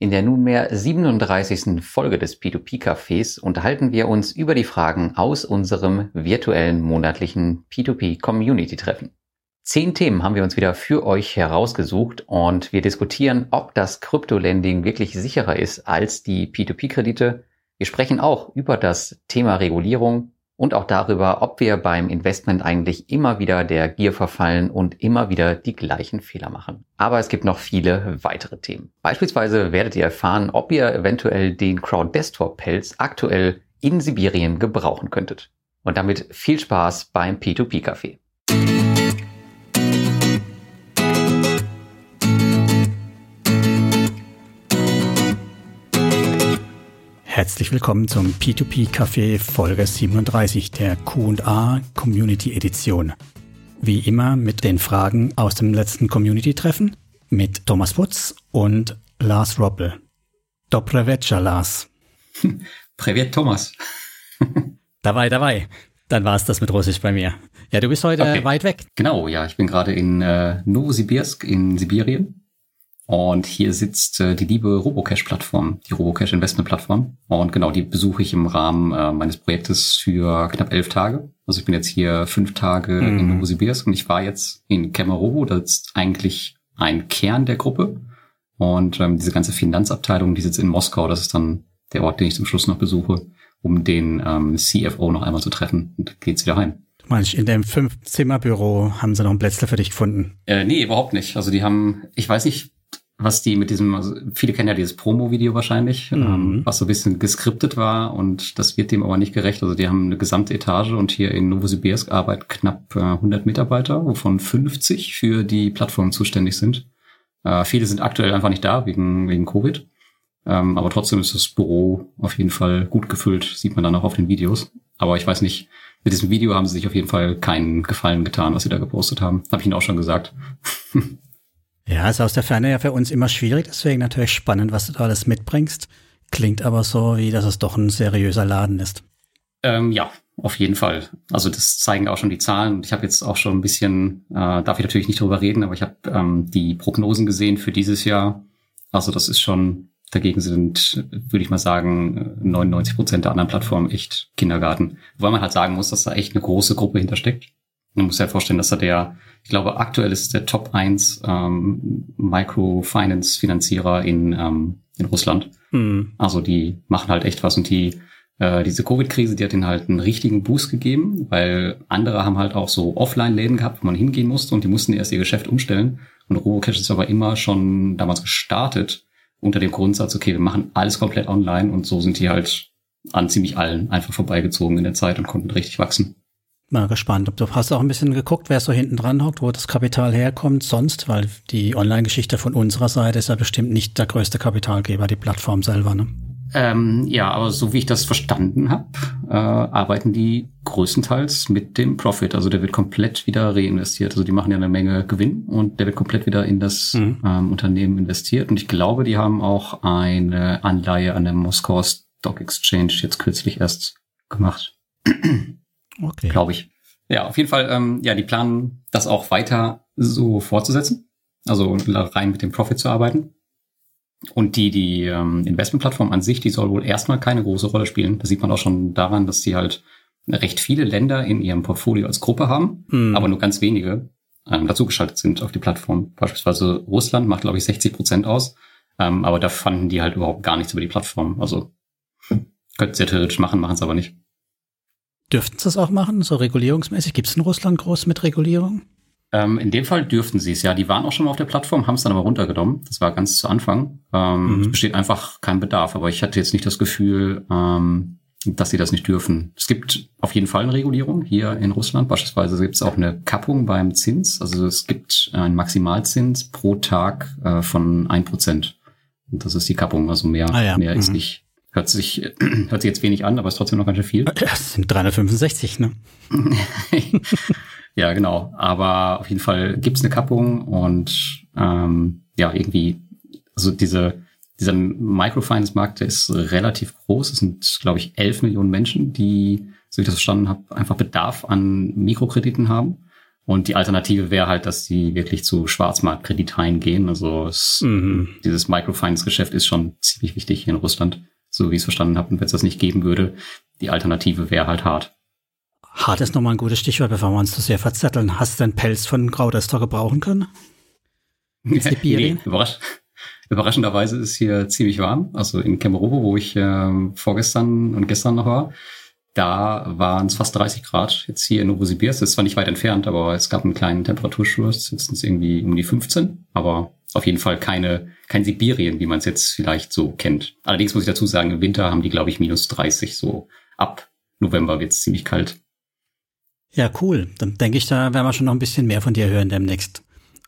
In der nunmehr 37. Folge des P2P-Cafés unterhalten wir uns über die Fragen aus unserem virtuellen monatlichen P2P-Community-Treffen. Zehn Themen haben wir uns wieder für euch herausgesucht und wir diskutieren, ob das Krypto-Lending wirklich sicherer ist als die P2P-Kredite. Wir sprechen auch über das Thema Regulierung und auch darüber, ob wir beim Investment eigentlich immer wieder der Gier verfallen und immer wieder die gleichen Fehler machen. Aber es gibt noch viele weitere Themen. Beispielsweise werdet ihr erfahren, ob ihr eventuell den Crowd Desktop Pelz aktuell in Sibirien gebrauchen könntet. Und damit viel Spaß beim P2P Herzlich willkommen zum P2P Café Folge 37 der Q&A Community Edition. Wie immer mit den Fragen aus dem letzten Community Treffen mit Thomas Wutz und Lars Roppel. Dobre Lars. Privet Thomas. dabei, dabei. Dann war es das mit Russisch bei mir. Ja, du bist heute okay. weit weg. Genau, ja, ich bin gerade in äh, Novosibirsk in Sibirien und hier sitzt äh, die liebe Robocash-Plattform, die Robocash-Investment-Plattform. Und genau, die besuche ich im Rahmen äh, meines Projektes für knapp elf Tage. Also ich bin jetzt hier fünf Tage mhm. in Novosibirsk und ich war jetzt in Kemerovo, das ist eigentlich ein Kern der Gruppe. Und ähm, diese ganze Finanzabteilung, die sitzt in Moskau, das ist dann der Ort, den ich zum Schluss noch besuche, um den ähm, CFO noch einmal zu treffen. Und geht's wieder heim. Manch in dem Fünf-Zimmer-Büro haben sie noch ein Plätzle für dich gefunden? Äh, nee, überhaupt nicht. Also die haben, ich weiß nicht, was die mit diesem, also viele kennen ja dieses Promo-Video wahrscheinlich, mhm. ähm, was so ein bisschen geskriptet war und das wird dem aber nicht gerecht. Also die haben eine gesamte Etage und hier in Novosibirsk arbeiten knapp äh, 100 Mitarbeiter, wovon 50 für die Plattform zuständig sind. Äh, viele sind aktuell einfach nicht da wegen, wegen Covid. Ähm, aber trotzdem ist das Büro auf jeden Fall gut gefüllt, sieht man dann auch auf den Videos. Aber ich weiß nicht, mit diesem Video haben sie sich auf jeden Fall keinen Gefallen getan, was sie da gepostet haben. Habe ich Ihnen auch schon gesagt. Ja, ist aus der Ferne ja für uns immer schwierig, deswegen natürlich spannend, was du da alles mitbringst. Klingt aber so, wie dass es doch ein seriöser Laden ist. Ähm, ja, auf jeden Fall. Also das zeigen auch schon die Zahlen. Ich habe jetzt auch schon ein bisschen, äh, darf ich natürlich nicht drüber reden, aber ich habe ähm, die Prognosen gesehen für dieses Jahr. Also das ist schon, dagegen sind, würde ich mal sagen, 99 Prozent der anderen Plattformen echt Kindergarten. Wobei man halt sagen muss, dass da echt eine große Gruppe hintersteckt. Man muss ja vorstellen, dass er der, ich glaube, aktuell ist der Top 1 ähm, Microfinance-Finanzierer in, ähm, in Russland. Mhm. Also die machen halt echt was und die äh, diese Covid-Krise, die hat ihnen halt einen richtigen Boost gegeben, weil andere haben halt auch so Offline-Läden gehabt, wo man hingehen musste und die mussten erst ihr Geschäft umstellen. Und Robocash ist aber immer schon damals gestartet unter dem Grundsatz, okay, wir machen alles komplett online und so sind die halt an ziemlich allen einfach vorbeigezogen in der Zeit und konnten richtig wachsen. Mal gespannt. Ob du hast auch ein bisschen geguckt, wer so hinten dran hockt, wo das Kapital herkommt sonst, weil die Online-Geschichte von unserer Seite ist ja bestimmt nicht der größte Kapitalgeber, die Plattform selber, ne? Ähm, ja, aber so wie ich das verstanden habe, äh, arbeiten die größtenteils mit dem Profit. Also der wird komplett wieder reinvestiert. Also die machen ja eine Menge Gewinn und der wird komplett wieder in das mhm. ähm, Unternehmen investiert. Und ich glaube, die haben auch eine Anleihe an der Moskauer Stock Exchange jetzt kürzlich erst gemacht. Okay. Glaube ich. Ja, auf jeden Fall, ähm, ja, die planen, das auch weiter so fortzusetzen. Also rein mit dem Profit zu arbeiten. Und die, die ähm, Investmentplattform an sich, die soll wohl erstmal keine große Rolle spielen. Das sieht man auch schon daran, dass sie halt recht viele Länder in ihrem Portfolio als Gruppe haben, mhm. aber nur ganz wenige ähm, dazugeschaltet sind auf die Plattform. Beispielsweise Russland macht, glaube ich, 60 Prozent aus, ähm, aber da fanden die halt überhaupt gar nichts über die Plattform. Also könnten sie theoretisch machen, machen es aber nicht. Dürften sie das auch machen, so regulierungsmäßig? Gibt es in Russland groß mit Regulierung? Ähm, in dem Fall dürften sie es, ja. Die waren auch schon mal auf der Plattform, haben es dann aber runtergenommen. Das war ganz zu Anfang. Ähm, mhm. Es besteht einfach kein Bedarf, aber ich hatte jetzt nicht das Gefühl, ähm, dass sie das nicht dürfen. Es gibt auf jeden Fall eine Regulierung hier in Russland. Beispielsweise gibt es auch eine Kappung beim Zins. Also es gibt einen Maximalzins pro Tag äh, von ein Prozent. Und das ist die Kappung. Also mehr, ah, ja. mehr mhm. ist nicht Hört sich, hört sich jetzt wenig an, aber ist trotzdem noch ganz schön viel. Das sind 365, ne? ja, genau. Aber auf jeden Fall gibt's eine Kappung und ähm, ja, irgendwie, also diese, dieser Microfinance-Markt, der ist relativ groß. Es sind, glaube ich, 11 Millionen Menschen, die, so wie ich das verstanden habe, einfach Bedarf an Mikrokrediten haben. Und die Alternative wäre halt, dass sie wirklich zu Schwarzmarktkrediteien gehen. Also es, mhm. dieses Microfinance-Geschäft ist schon ziemlich wichtig hier in Russland, so wie ich es verstanden habe. Und wenn es das nicht geben würde, die Alternative wäre halt hart. Hart ist nochmal ein gutes Stichwort, bevor wir uns zu sehr verzetteln. Hast du den Pelz von Graudester gebrauchen können? Nee, überrasch überraschenderweise ist hier ziemlich warm. Also in Kemerovo, wo ich äh, vorgestern und gestern noch war, da waren es fast 30 Grad. Jetzt hier in Novosibirsk, ist zwar nicht weit entfernt, aber es gab einen kleinen Temperatursturz, jetzt sind es irgendwie um die 15, aber auf jeden Fall keine, kein Sibirien, wie man es jetzt vielleicht so kennt. Allerdings muss ich dazu sagen, im Winter haben die, glaube ich, minus 30, so ab November wird es ziemlich kalt. Ja, cool. Dann denke ich, da werden wir schon noch ein bisschen mehr von dir hören demnächst.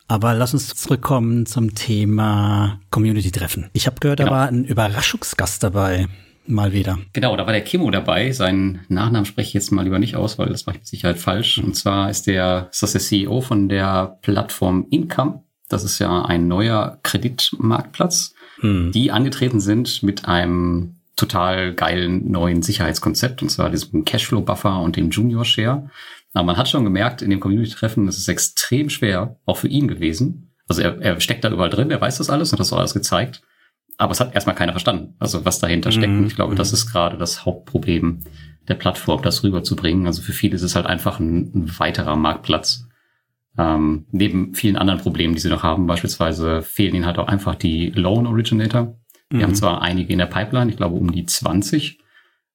Aber lass uns zurückkommen zum Thema Community-Treffen. Ich habe gehört, genau. da war ein Überraschungsgast dabei. Mal wieder. Genau, da war der Kimo dabei. Seinen Nachnamen spreche ich jetzt mal lieber nicht aus, weil das mache ich mit Sicherheit falsch. Und zwar ist der, ist das der CEO von der Plattform Income. Das ist ja ein neuer Kreditmarktplatz, hm. die angetreten sind mit einem total geilen neuen Sicherheitskonzept, und zwar diesem Cashflow-Buffer und dem Junior Share. Aber man hat schon gemerkt, in dem Community-Treffen, es ist extrem schwer, auch für ihn gewesen. Also er, er steckt da überall drin, er weiß das alles und hat das auch alles gezeigt. Aber es hat erstmal keiner verstanden, also was dahinter steckt. Und ich glaube, das mhm. ist gerade das Hauptproblem der Plattform, das rüberzubringen. Also für viele ist es halt einfach ein, ein weiterer Marktplatz. Ähm, neben vielen anderen Problemen, die sie noch haben, beispielsweise fehlen ihnen halt auch einfach die Loan Originator. Wir mhm. haben zwar einige in der Pipeline, ich glaube um die 20,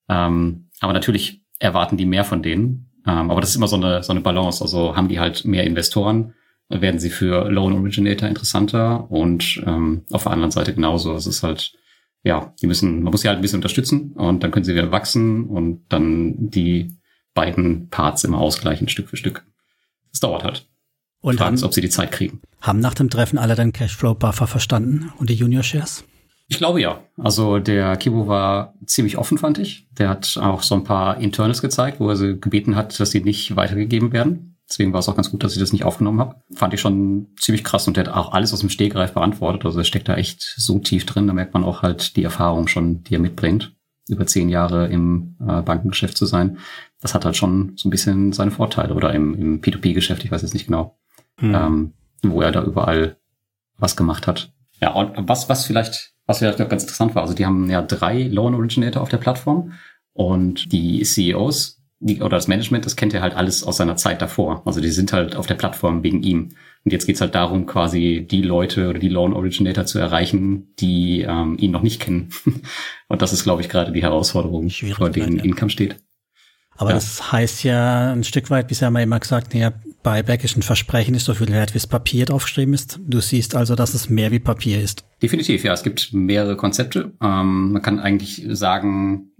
ähm, aber natürlich erwarten die mehr von denen. Ähm, aber das ist immer so eine, so eine Balance. Also haben die halt mehr Investoren, werden sie für Loan Originator interessanter und ähm, auf der anderen Seite genauso. Es ist halt, ja, die müssen, man muss sie halt ein bisschen unterstützen und dann können sie wieder wachsen und dann die beiden Parts immer ausgleichen, Stück für Stück. Das dauert halt. Und Fragen ob sie die Zeit kriegen. Haben nach dem Treffen alle den Cashflow-Buffer verstanden und die Junior Shares? Ich glaube ja. Also der Kibo war ziemlich offen, fand ich. Der hat auch so ein paar Internals gezeigt, wo er sie gebeten hat, dass sie nicht weitergegeben werden. Deswegen war es auch ganz gut, dass ich das nicht aufgenommen habe. Fand ich schon ziemlich krass und der hat auch alles aus dem Stegreif beantwortet. Also er steckt da echt so tief drin. Da merkt man auch halt die Erfahrung schon, die er mitbringt, über zehn Jahre im äh, Bankengeschäft zu sein. Das hat halt schon so ein bisschen seine Vorteile. Oder im, im P2P-Geschäft, ich weiß jetzt nicht genau, hm. ähm, wo er da überall was gemacht hat. Ja, und was, was vielleicht, was vielleicht noch ganz interessant war, also die haben ja drei Loan Originator auf der Plattform und die CEOs die, oder das Management, das kennt er halt alles aus seiner Zeit davor. Also die sind halt auf der Plattform wegen ihm. Und jetzt geht's halt darum, quasi die Leute oder die Loan Originator zu erreichen, die ähm, ihn noch nicht kennen. Und das ist, glaube ich, gerade die Herausforderung, vor denen ja. Income steht. Aber ja. das heißt ja ein Stück weit, bisher haben wir immer gesagt, ja, Buyback ist ein Versprechen, ist so viel wert, wie es Papier draufgeschrieben ist. Du siehst also, dass es mehr wie Papier ist. Definitiv, ja. Es gibt mehrere Konzepte. Ähm, man kann eigentlich sagen,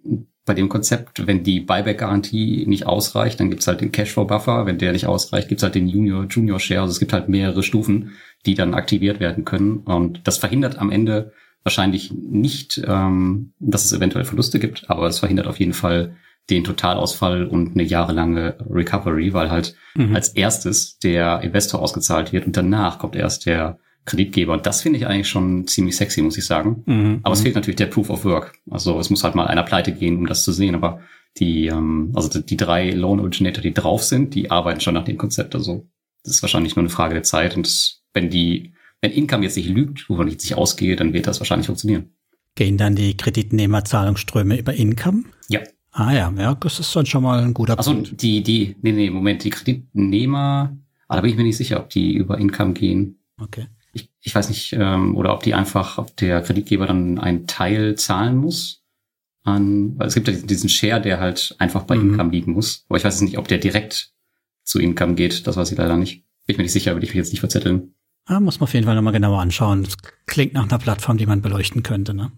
bei dem Konzept, wenn die Buyback-Garantie nicht ausreicht, dann gibt's halt den Cashflow-Buffer. Wenn der nicht ausreicht, gibt's halt den Junior, Junior Share. Also es gibt halt mehrere Stufen, die dann aktiviert werden können. Und das verhindert am Ende wahrscheinlich nicht, ähm, dass es eventuell Verluste gibt, aber es verhindert auf jeden Fall den Totalausfall und eine jahrelange Recovery, weil halt mhm. als erstes der Investor ausgezahlt wird und danach kommt erst der Kreditgeber. Und das finde ich eigentlich schon ziemlich sexy, muss ich sagen. Mhm. Aber es fehlt natürlich der Proof of Work. Also es muss halt mal einer pleite gehen, um das zu sehen. Aber die, ähm, also die, drei Loan Originator, die drauf sind, die arbeiten schon nach dem Konzept. Also das ist wahrscheinlich nur eine Frage der Zeit. Und wenn die, wenn Income jetzt nicht lügt, wovon ich sich ausgehe, dann wird das wahrscheinlich funktionieren. Gehen dann die Kreditnehmerzahlungsströme über Income? Ja. Ah ja, ja, das ist dann schon mal ein guter also Punkt. Also die, die, nee, nee, Moment, die Kreditnehmer, aber da bin ich mir nicht sicher, ob die über Income gehen. Okay ich, ich weiß nicht, ähm, oder ob die einfach, ob der Kreditgeber dann einen Teil zahlen muss an, weil es gibt ja diesen Share, der halt einfach bei mhm. Income liegen muss. Aber ich weiß nicht, ob der direkt zu Income geht. Das weiß ich leider nicht. Bin ich mir nicht sicher, würde ich mich jetzt nicht verzetteln. Ja, muss man auf jeden Fall nochmal genauer anschauen. Das klingt nach einer Plattform, die man beleuchten könnte, ne?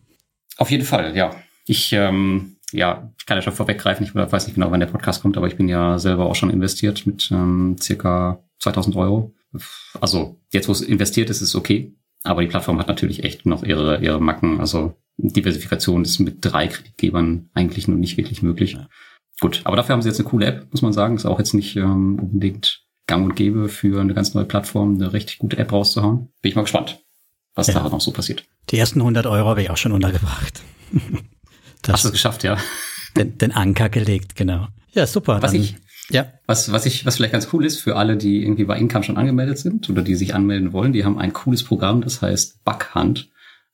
Auf jeden Fall, ja. Ich, ähm, ja, ich kann ja schon vorweggreifen. Ich weiß nicht genau, wann der Podcast kommt, aber ich bin ja selber auch schon investiert mit ähm, circa 2000 Euro also jetzt, wo es investiert ist, ist okay. Aber die Plattform hat natürlich echt noch ihre, ihre Macken. Also Diversifikation ist mit drei Kreditgebern eigentlich nur nicht wirklich möglich. Ja. Gut, aber dafür haben sie jetzt eine coole App, muss man sagen. Ist auch jetzt nicht ähm, unbedingt gang und gäbe für eine ganz neue Plattform, eine richtig gute App rauszuhauen. Bin ich mal gespannt, was ja. da noch so passiert. Die ersten 100 Euro habe ich auch schon untergebracht. Das Hast du es geschafft, ja? Den, den, Anker gelegt, genau. Ja, super. Was ich, Ja. Was, was ich, was vielleicht ganz cool ist für alle, die irgendwie bei Income schon angemeldet sind oder die sich anmelden wollen, die haben ein cooles Programm, das heißt Bug Hunt.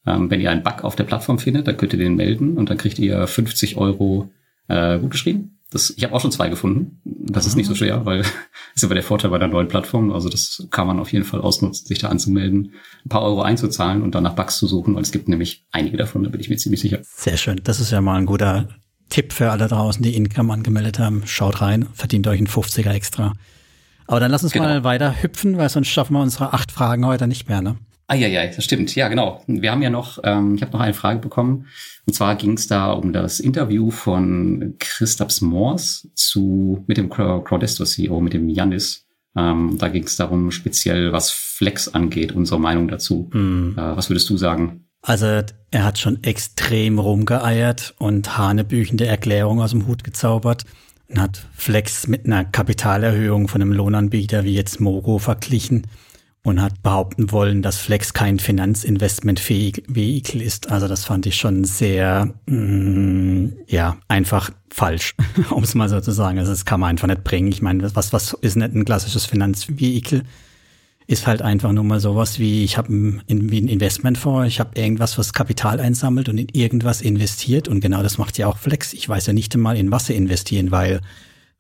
Ähm, wenn ihr einen Bug auf der Plattform findet, dann könnt ihr den melden und dann kriegt ihr 50 Euro äh, gut geschrieben. Das, ich habe auch schon zwei gefunden. Das ist nicht so schwer, weil das ist aber der Vorteil bei der neuen Plattform. Also das kann man auf jeden Fall ausnutzen, sich da anzumelden, ein paar Euro einzuzahlen und dann nach Bugs zu suchen, weil es gibt nämlich einige davon, da bin ich mir ziemlich sicher. Sehr schön. Das ist ja mal ein guter Tipp für alle draußen, die Income angemeldet haben. Schaut rein, verdient euch einen 50er extra. Aber dann lass uns genau. mal weiter hüpfen, weil sonst schaffen wir unsere acht Fragen heute nicht mehr, ne? Ah ja, ja, das stimmt. Ja, genau. Wir haben ja noch, ähm, ich habe noch eine Frage bekommen. Und zwar ging es da um das Interview von Christaps Moors zu mit dem Crowdesto CEO, mit dem Janis. Ähm, da ging es darum, speziell was Flex angeht, unsere Meinung dazu. Mhm. Äh, was würdest du sagen? Also er hat schon extrem rumgeeiert und hanebüchende Erklärungen aus dem Hut gezaubert und hat Flex mit einer Kapitalerhöhung von einem Lohnanbieter wie jetzt Mogo verglichen und hat behaupten wollen, dass Flex kein finanzinvestmentfähig Vehikel ist. Also das fand ich schon sehr, mm, ja, einfach falsch, um es mal so zu sagen. Also das kann man einfach nicht bringen. Ich meine, was, was ist nicht ein klassisches Finanzvehikel? Ist halt einfach nur mal sowas wie, ich habe ein, ein Investmentfonds, ich habe irgendwas, was Kapital einsammelt und in irgendwas investiert. Und genau das macht ja auch Flex. Ich weiß ja nicht einmal, in was sie investieren, weil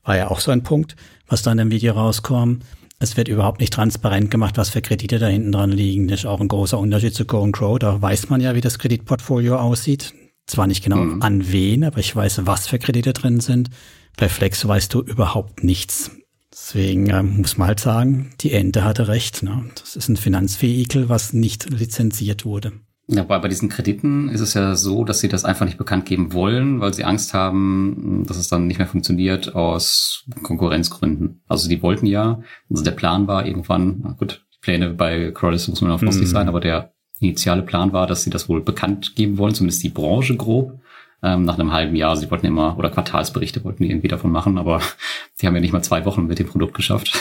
war ja auch so ein Punkt, was da in dem Video rauskommt es wird überhaupt nicht transparent gemacht, was für Kredite da hinten dran liegen. Das ist auch ein großer Unterschied zu Go and Grow. Da weiß man ja, wie das Kreditportfolio aussieht. Zwar nicht genau mhm. an wen, aber ich weiß, was für Kredite drin sind. Bei Flex weißt du überhaupt nichts. Deswegen äh, muss man halt sagen, die Ente hatte recht. Ne? Das ist ein Finanzvehikel, was nicht lizenziert wurde. Ja, bei, bei diesen Krediten ist es ja so, dass sie das einfach nicht bekannt geben wollen, weil sie Angst haben, dass es dann nicht mehr funktioniert aus Konkurrenzgründen. Also die wollten ja, also der Plan war irgendwann, na gut, Pläne bei Crawlers muss man auf lustig mhm. sein, aber der initiale Plan war, dass sie das wohl bekannt geben wollen, zumindest die Branche grob, ähm, nach einem halben Jahr. Sie wollten immer, oder Quartalsberichte wollten die irgendwie davon machen, aber die haben ja nicht mal zwei Wochen mit dem Produkt geschafft.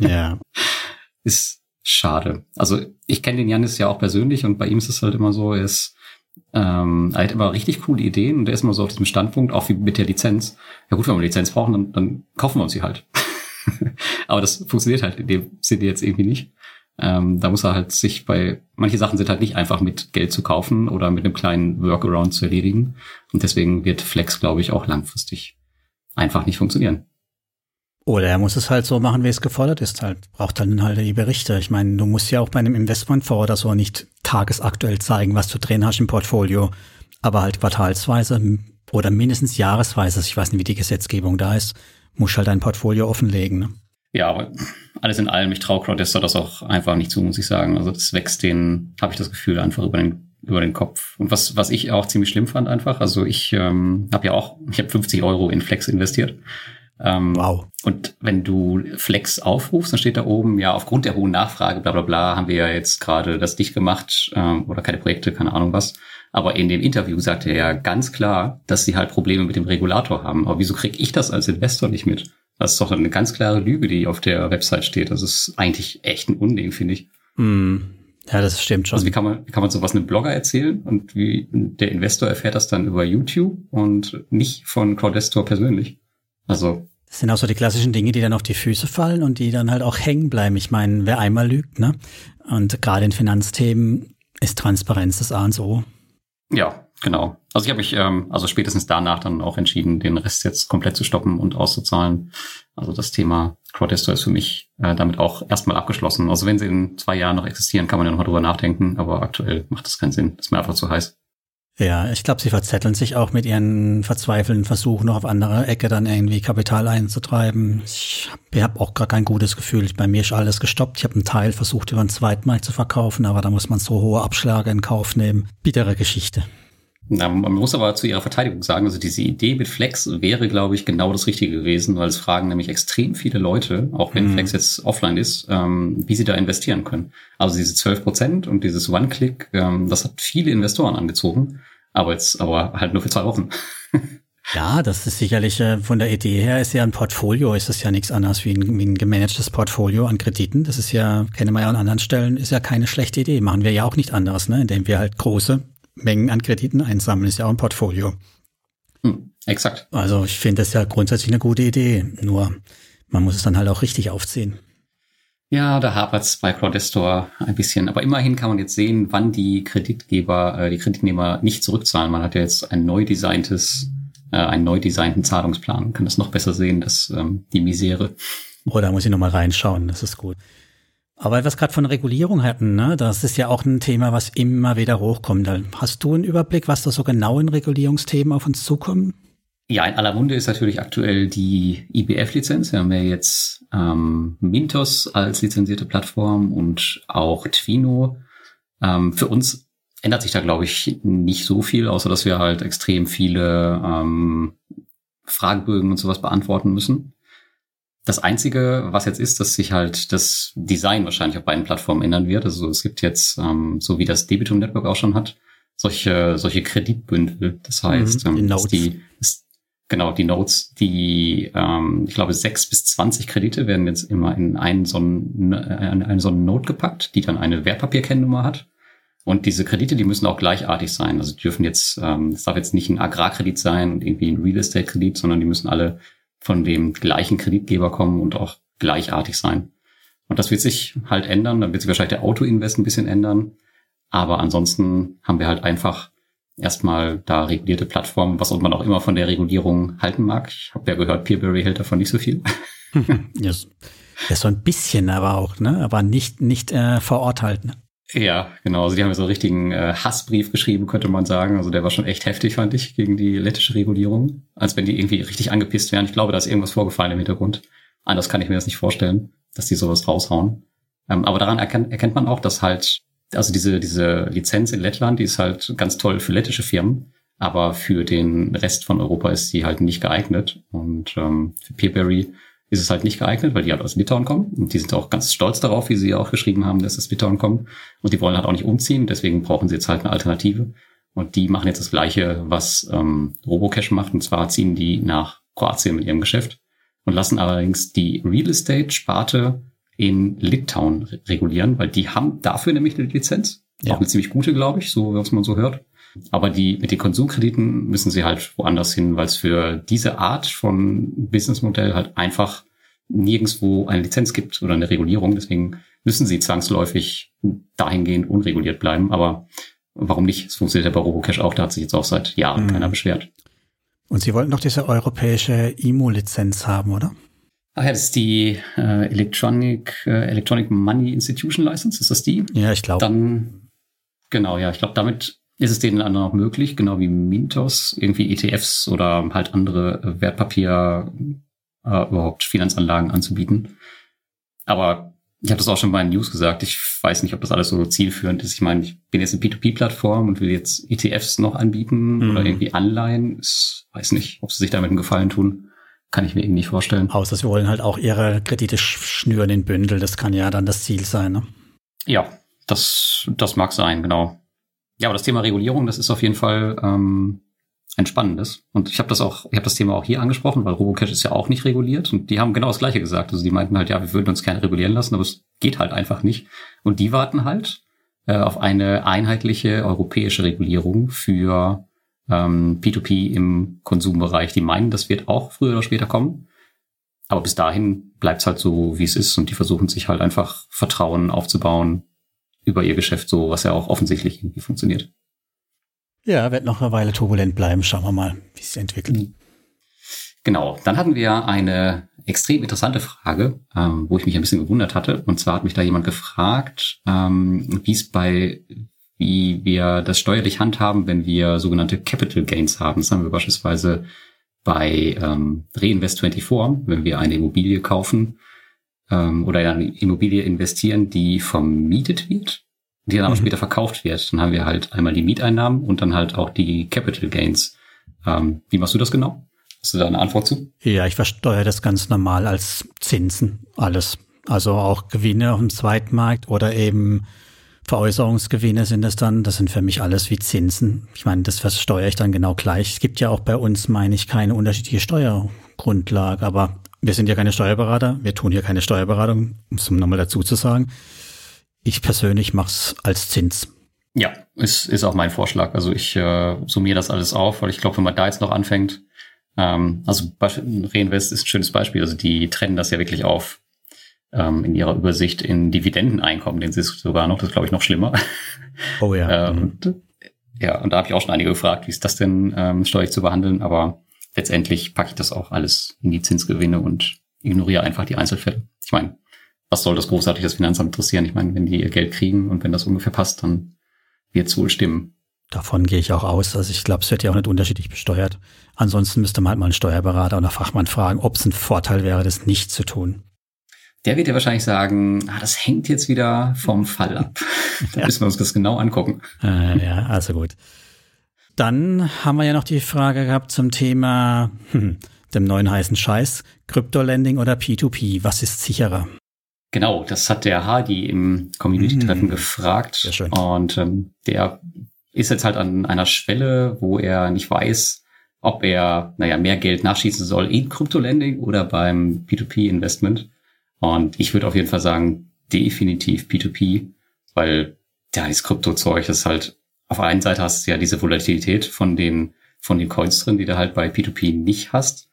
Ja. ist schade. Also ich kenne den Janis ja auch persönlich und bei ihm ist es halt immer so, er ist ähm, er hat immer richtig coole Ideen und er ist immer so auf diesem Standpunkt, auch wie mit der Lizenz. Ja gut, wenn wir eine Lizenz brauchen, dann, dann kaufen wir uns sie halt. Aber das funktioniert halt in dem Sinne jetzt irgendwie nicht. Ähm, da muss er halt sich bei, manche Sachen sind halt nicht einfach mit Geld zu kaufen oder mit einem kleinen Workaround zu erledigen. Und deswegen wird Flex, glaube ich, auch langfristig einfach nicht funktionieren. Oder er muss es halt so machen, wie es gefordert ist. Halt braucht dann halt die Berichte. Ich meine, du musst ja auch bei einem Investmentfonds oder so nicht tagesaktuell zeigen, was du drin hast im Portfolio, aber halt quartalsweise oder mindestens jahresweise. Ich weiß nicht, wie die Gesetzgebung da ist. Musst halt dein Portfolio offenlegen. Ne? Ja, aber alles in allem, ich traue Crowdester das auch einfach nicht zu, muss ich sagen. Also das wächst den, habe ich das Gefühl, einfach über den über den Kopf. Und was was ich auch ziemlich schlimm fand einfach, also ich ähm, habe ja auch, ich habe 50 Euro in Flex investiert ähm, wow. Und wenn du Flex aufrufst, dann steht da oben, ja, aufgrund der hohen Nachfrage, bla bla bla, haben wir ja jetzt gerade das dicht gemacht ähm, oder keine Projekte, keine Ahnung was. Aber in dem Interview sagt er ja ganz klar, dass sie halt Probleme mit dem Regulator haben. Aber wieso kriege ich das als Investor nicht mit? Das ist doch eine ganz klare Lüge, die auf der Website steht. Das ist eigentlich echt ein Unding, finde ich. Mm. Ja, das stimmt schon. Also wie kann man, wie kann man sowas einem Blogger erzählen und wie der Investor erfährt das dann über YouTube und nicht von Crowdestor persönlich? Also. Das sind auch so die klassischen Dinge, die dann auf die Füße fallen und die dann halt auch hängen bleiben. Ich meine, wer einmal lügt, ne? Und gerade in Finanzthemen ist Transparenz das A und O. Ja, genau. Also ich habe mich, ähm, also spätestens danach dann auch entschieden, den Rest jetzt komplett zu stoppen und auszuzahlen. Also das Thema Crowdestor ist für mich äh, damit auch erstmal abgeschlossen. Also wenn sie in zwei Jahren noch existieren, kann man ja nochmal drüber nachdenken, aber aktuell macht das keinen Sinn. ist mir einfach zu heiß. Ja, ich glaube, sie verzetteln sich auch mit ihren verzweifelnden Versuchen, noch auf andere Ecke dann irgendwie Kapital einzutreiben. Ich habe hab auch gar kein gutes Gefühl. Bei mir ist alles gestoppt. Ich habe einen Teil versucht, über den Zweitmarkt zu verkaufen, aber da muss man so hohe Abschläge in Kauf nehmen. Bittere Geschichte. Na, man muss aber zu ihrer Verteidigung sagen, also diese Idee mit Flex wäre, glaube ich, genau das Richtige gewesen, weil es fragen nämlich extrem viele Leute, auch wenn mhm. Flex jetzt offline ist, ähm, wie sie da investieren können. Also diese 12 Prozent und dieses One-Click, ähm, das hat viele Investoren angezogen, aber jetzt aber halt nur für zwei Wochen. Ja, das ist sicherlich äh, von der Idee her ist ja ein Portfolio, ist das ja nichts anderes wie ein, wie ein gemanagtes Portfolio an Krediten. Das ist ja, kennen wir ja an anderen Stellen, ist ja keine schlechte Idee. Machen wir ja auch nicht anders, ne? indem wir halt große Mengen an Krediten einsammeln, ist ja auch ein Portfolio. Hm, exakt. Also ich finde das ja grundsätzlich eine gute Idee. Nur Man muss es dann halt auch richtig aufziehen. Ja, da hapert es bei Claudestor ein bisschen. Aber immerhin kann man jetzt sehen, wann die Kreditgeber, äh, die Kreditnehmer nicht zurückzahlen. Man hat ja jetzt ein neu designtes, äh, einen neu designten Zahlungsplan. Man kann das noch besser sehen, dass ähm, die Misere. Oh, da muss ich nochmal reinschauen, das ist gut. Aber weil wir gerade von Regulierung hatten, ne, das ist ja auch ein Thema, was immer wieder hochkommt. Hast du einen Überblick, was da so genau in Regulierungsthemen auf uns zukommen? Ja, in aller Munde ist natürlich aktuell die IBF-Lizenz. Wir haben ja jetzt ähm, Mintos als lizenzierte Plattform und auch Twino. Ähm, für uns ändert sich da, glaube ich, nicht so viel, außer dass wir halt extrem viele ähm, Fragebögen und sowas beantworten müssen. Das Einzige, was jetzt ist, dass sich halt das Design wahrscheinlich auf beiden Plattformen ändern wird. Also es gibt jetzt, ähm, so wie das Debitum Network auch schon hat, solche, solche Kreditbündel. Das heißt, mhm, ähm, dass die, dass Genau, die Notes, die, ähm, ich glaube, sechs bis zwanzig Kredite werden jetzt immer in einen so einen, äh, in eine so eine Note gepackt, die dann eine Wertpapierkennnummer hat. Und diese Kredite, die müssen auch gleichartig sein. Also die dürfen jetzt, ähm, es darf jetzt nicht ein Agrarkredit sein und irgendwie ein Real Estate Kredit, sondern die müssen alle von dem gleichen Kreditgeber kommen und auch gleichartig sein. Und das wird sich halt ändern. Dann wird sich wahrscheinlich der Autoinvest ein bisschen ändern. Aber ansonsten haben wir halt einfach erstmal da regulierte Plattformen, was man auch immer von der Regulierung halten mag. Ich habe ja gehört, Peerberry hält davon nicht so viel. yes. So ein bisschen aber auch, ne? Aber nicht, nicht äh, verurteilt, Ja, genau. Also die haben ja so einen richtigen äh, Hassbrief geschrieben, könnte man sagen. Also der war schon echt heftig, fand ich, gegen die lettische Regulierung. Als wenn die irgendwie richtig angepisst wären. Ich glaube, da ist irgendwas vorgefallen im Hintergrund. Anders kann ich mir das nicht vorstellen, dass die sowas raushauen. Ähm, aber daran erkennt, erkennt man auch, dass halt also diese, diese Lizenz in Lettland, die ist halt ganz toll für lettische Firmen, aber für den Rest von Europa ist sie halt nicht geeignet. Und ähm, für Peerberry ist es halt nicht geeignet, weil die halt aus Litauen kommen. Und die sind auch ganz stolz darauf, wie sie auch geschrieben haben, dass es Litauen kommt. Und die wollen halt auch nicht umziehen, deswegen brauchen sie jetzt halt eine Alternative. Und die machen jetzt das Gleiche, was ähm, Robocash macht. Und zwar ziehen die nach Kroatien mit ihrem Geschäft und lassen allerdings die Real Estate-Sparte in Litauen regulieren, weil die haben dafür nämlich eine Lizenz. Ja. Auch eine ziemlich gute, glaube ich, so was man so hört. Aber die mit den Konsumkrediten müssen sie halt woanders hin, weil es für diese Art von Businessmodell halt einfach nirgendswo eine Lizenz gibt oder eine Regulierung. Deswegen müssen sie zwangsläufig dahingehend unreguliert bleiben. Aber warum nicht? Es funktioniert ja bei Robocash auch. Da hat sich jetzt auch seit Jahren mhm. keiner beschwert. Und Sie wollten doch diese europäische IMO-Lizenz haben, oder? Ach ja, das ist die äh, Electronic, äh, Electronic Money Institution License, ist das die? Ja, ich glaube. Dann, genau, ja, ich glaube, damit ist es denen dann auch möglich, genau wie Mintos, irgendwie ETFs oder halt andere Wertpapier, äh, überhaupt Finanzanlagen anzubieten. Aber ich habe das auch schon bei den News gesagt, ich weiß nicht, ob das alles so zielführend ist. Ich meine, ich bin jetzt eine P2P-Plattform und will jetzt ETFs noch anbieten mhm. oder irgendwie Anleihen. Ich weiß nicht, ob sie sich damit einen Gefallen tun. Kann ich mir irgendwie nicht vorstellen. Außer sie wollen halt auch ihre Kredite schnüren in Bündel. Das kann ja dann das Ziel sein, ne? Ja, das, das mag sein, genau. Ja, aber das Thema Regulierung, das ist auf jeden Fall ähm, ein spannendes. Und ich habe das auch, ich habe das Thema auch hier angesprochen, weil Robocash ist ja auch nicht reguliert und die haben genau das Gleiche gesagt. Also die meinten halt, ja, wir würden uns gerne regulieren lassen, aber es geht halt einfach nicht. Und die warten halt äh, auf eine einheitliche europäische Regulierung für ähm, P2P im Konsumbereich. Die meinen, das wird auch früher oder später kommen. Aber bis dahin bleibt es halt so, wie es ist und die versuchen sich halt einfach Vertrauen aufzubauen über ihr Geschäft, so was ja auch offensichtlich irgendwie funktioniert. Ja, wird noch eine Weile turbulent bleiben. Schauen wir mal, wie es sich entwickelt. Mhm. Genau, dann hatten wir eine extrem interessante Frage, ähm, wo ich mich ein bisschen gewundert hatte. Und zwar hat mich da jemand gefragt, ähm, wie es bei wie wir das steuerlich handhaben, wenn wir sogenannte Capital Gains haben. Das haben wir beispielsweise bei ähm, Reinvest24, wenn wir eine Immobilie kaufen ähm, oder in eine Immobilie investieren, die vermietet wird, die dann aber mhm. später verkauft wird. Dann haben wir halt einmal die Mieteinnahmen und dann halt auch die Capital Gains. Ähm, wie machst du das genau? Hast du da eine Antwort zu? Ja, ich versteuere das ganz normal als Zinsen, alles. Also auch Gewinne auf dem Zweitmarkt oder eben Veräußerungsgewinne sind es dann. Das sind für mich alles wie Zinsen. Ich meine, das versteuere ich dann genau gleich. Es gibt ja auch bei uns, meine ich, keine unterschiedliche Steuergrundlage. Aber wir sind ja keine Steuerberater. Wir tun hier keine Steuerberatung, um es nochmal dazu zu sagen. Ich persönlich mache es als Zins. Ja, ist, ist auch mein Vorschlag. Also ich äh, summiere das alles auf, weil ich glaube, wenn man da jetzt noch anfängt, Ähm, also Reinvest ist ein schönes Beispiel. Also die trennen das ja wirklich auf ähm, in ihrer Übersicht in Dividendeneinkommen. Den ist sogar noch, das glaube ich noch schlimmer. Oh ja. äh, und, ja, und da habe ich auch schon einige gefragt, wie ist das denn ähm, steuerlich zu behandeln, aber letztendlich packe ich das auch alles in die Zinsgewinne und ignoriere einfach die Einzelfälle. Ich meine, was soll das großartig das Finanzamt interessieren? Ich meine, wenn die ihr Geld kriegen und wenn das ungefähr passt, dann wird es wohl stimmen. Davon gehe ich auch aus. Also ich glaube, es wird ja auch nicht unterschiedlich besteuert. Ansonsten müsste man halt mal einen Steuerberater oder Fachmann fragen, ob es ein Vorteil wäre, das nicht zu tun. Der wird ja wahrscheinlich sagen, ah, das hängt jetzt wieder vom Fall ab. da ja. müssen wir uns das genau angucken. Äh, ja, also gut. Dann haben wir ja noch die Frage gehabt zum Thema hm, dem neuen heißen Scheiß, Crypto-Lending oder P2P. Was ist sicherer? Genau, das hat der Hardy im Community-Treffen mm. gefragt. Sehr schön. Und ähm, der ist jetzt halt an einer Schwelle, wo er nicht weiß, ob er, naja, mehr Geld nachschießen soll in Crypto-Lending oder beim P2P-Investment. Und ich würde auf jeden Fall sagen, definitiv P2P, weil ja, dieses Krypto-Zeug ist halt, auf der einen Seite hast du ja diese Volatilität von den, von den Coins drin, die du halt bei P2P nicht hast.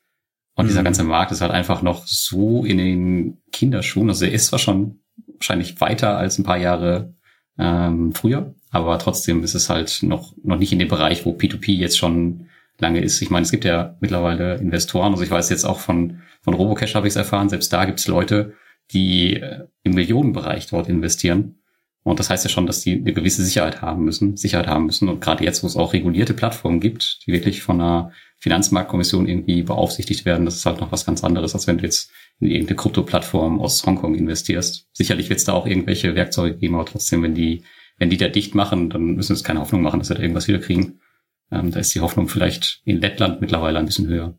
Und mhm. dieser ganze Markt ist halt einfach noch so in den Kinderschuhen. Also er ist zwar schon wahrscheinlich weiter als ein paar Jahre ähm, früher, aber trotzdem ist es halt noch, noch nicht in dem Bereich, wo P2P jetzt schon lange ist. Ich meine, es gibt ja mittlerweile Investoren, also ich weiß jetzt auch von, von Robocash habe ich es erfahren, selbst da gibt es Leute, die äh, im Millionenbereich dort investieren. Und das heißt ja schon, dass die eine gewisse Sicherheit haben müssen, Sicherheit haben müssen. Und gerade jetzt, wo es auch regulierte Plattformen gibt, die wirklich von einer Finanzmarktkommission irgendwie beaufsichtigt werden, das ist halt noch was ganz anderes, als wenn du jetzt in irgendeine Krypto-Plattform aus Hongkong investierst. Sicherlich wird es da auch irgendwelche Werkzeuge geben, aber trotzdem, wenn die, wenn die da dicht machen, dann müssen sie keine Hoffnung machen, dass sie da irgendwas wiederkriegen. Ähm, da ist die Hoffnung vielleicht in Lettland mittlerweile ein bisschen höher.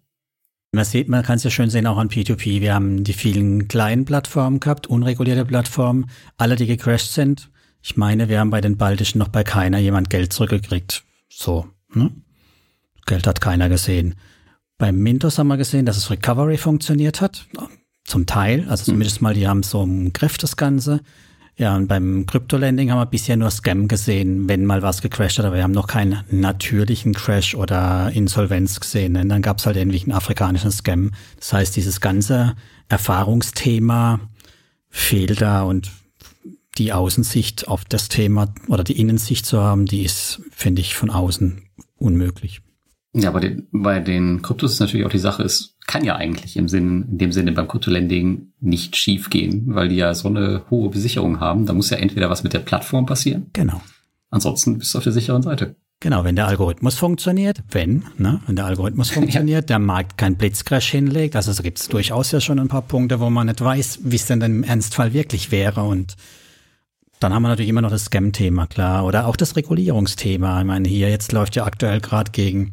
Man sieht, man kann es ja schön sehen auch an P2P. Wir haben die vielen kleinen Plattformen gehabt, unregulierte Plattformen, alle, die gecrashed sind. Ich meine, wir haben bei den baltischen noch bei keiner jemand Geld zurückgekriegt. So, ne? Geld hat keiner gesehen. Beim Mintos haben wir gesehen, dass es Recovery funktioniert hat. Zum Teil. Also hm. zumindest mal, die haben so im Griff das Ganze. Ja, und beim Crypto-Landing haben wir bisher nur Scam gesehen, wenn mal was gecrashed hat, aber wir haben noch keinen natürlichen Crash oder Insolvenz gesehen. Und dann gab es halt irgendwie einen afrikanischen Scam. Das heißt, dieses ganze Erfahrungsthema fehlt da und die Außensicht auf das Thema oder die Innensicht zu haben, die ist, finde ich, von außen unmöglich. Ja, bei den, bei den Kryptos ist natürlich auch die Sache, es kann ja eigentlich im Sinn, in dem Sinne beim Kryptolending nicht schief gehen, weil die ja so eine hohe Besicherung haben. Da muss ja entweder was mit der Plattform passieren. Genau. Ansonsten bist du auf der sicheren Seite. Genau, wenn der Algorithmus funktioniert, wenn, ne, wenn der Algorithmus funktioniert, ja. der Markt keinen Blitzcrash hinlegt, also so gibt es durchaus ja schon ein paar Punkte, wo man nicht weiß, wie es denn im Ernstfall wirklich wäre und dann haben wir natürlich immer noch das Scam-Thema, klar, oder auch das Regulierungsthema. Ich meine, hier jetzt läuft ja aktuell gerade gegen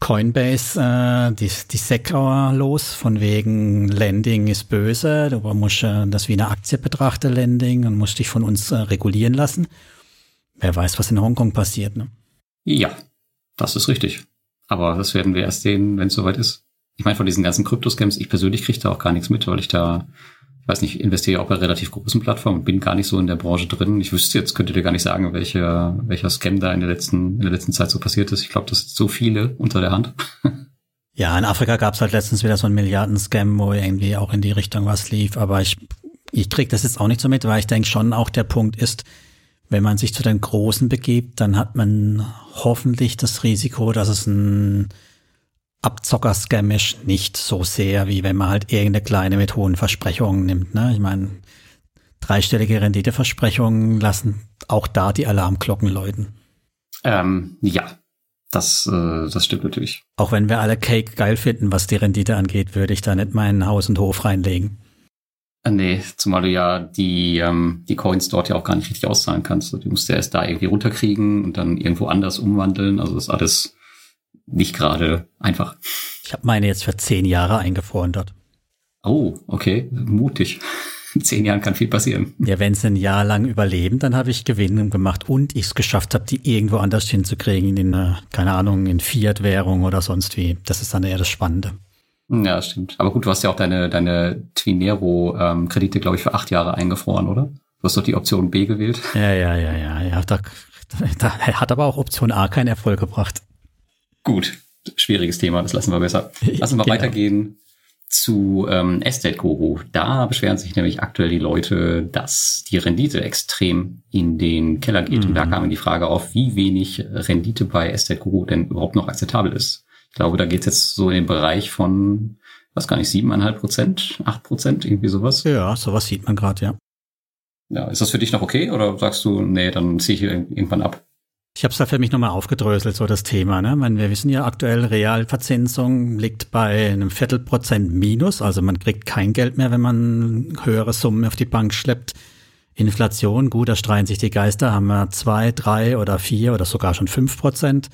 Coinbase äh, die, die SEC los, von wegen Lending ist böse, du musst äh, das wie eine Aktie betrachten, Lending, und musst dich von uns äh, regulieren lassen. Wer weiß, was in Hongkong passiert, ne? Ja, das ist richtig. Aber das werden wir erst sehen, wenn es soweit ist. Ich meine, von diesen ganzen Kryptoscams, ich persönlich kriege da auch gar nichts mit, weil ich da weiß nicht, investiere auch bei relativ großen Plattformen und bin gar nicht so in der Branche drin. Ich wüsste jetzt, könnte dir gar nicht sagen, welcher, welcher Scam da in der letzten, in der letzten Zeit so passiert ist. Ich glaube, das sind so viele unter der Hand. Ja, in Afrika gab es halt letztens wieder so einen Milliarden-Scam, wo irgendwie auch in die Richtung was lief. Aber ich, ich krieg das jetzt auch nicht so mit, weil ich denke schon auch der Punkt ist, wenn man sich zu den Großen begibt, dann hat man hoffentlich das Risiko, dass es ein Abzocker-Scam ist nicht so sehr, wie wenn man halt irgendeine kleine mit hohen Versprechungen nimmt. Ne? Ich meine, dreistellige Renditeversprechungen lassen auch da die Alarmglocken läuten. Ähm, ja, das, äh, das stimmt natürlich. Auch wenn wir alle Cake geil finden, was die Rendite angeht, würde ich da nicht meinen Haus und Hof reinlegen. Äh, nee, zumal du ja die, ähm, die Coins dort ja auch gar nicht richtig auszahlen kannst. Die musst du erst da irgendwie runterkriegen und dann irgendwo anders umwandeln. Also das ist alles nicht gerade einfach. Ich habe meine jetzt für zehn Jahre eingefroren dort. Oh, okay, mutig. In zehn Jahren kann viel passieren. Ja, wenn sie ein Jahr lang überleben, dann habe ich Gewinne gemacht und ich es geschafft habe, die irgendwo anders hinzukriegen, in, eine, keine Ahnung, in Fiat-Währung oder sonst wie. Das ist dann eher das Spannende. Ja, stimmt. Aber gut, du hast ja auch deine, deine Twinero-Kredite, ähm, glaube ich, für acht Jahre eingefroren, oder? Du hast doch die Option B gewählt. Ja, ja, ja, ja. ja da, da hat aber auch Option A keinen Erfolg gebracht. Gut, schwieriges Thema, das lassen wir besser. Lassen wir genau. weitergehen zu ähm, Estate Guru. Da beschweren sich nämlich aktuell die Leute, dass die Rendite extrem in den Keller geht. Mhm. Und da mhm. kam die Frage auf, wie wenig Rendite bei Estate Guru denn überhaupt noch akzeptabel ist. Ich glaube, da geht es jetzt so in den Bereich von, was gar nicht, siebeneinhalb Prozent, acht Prozent, irgendwie sowas. Ja, sowas sieht man gerade, ja. Ja, ist das für dich noch okay oder sagst du, nee, dann ziehe ich irgendwann ab? Ich habe es da für mich nochmal aufgedröselt, so das Thema. Ne? Meine, wir wissen ja aktuell, Realverzinsung liegt bei einem Viertelprozent minus. Also man kriegt kein Geld mehr, wenn man höhere Summen auf die Bank schleppt. Inflation, gut, da streiten sich die Geister, haben wir zwei, drei oder vier oder sogar schon fünf Prozent.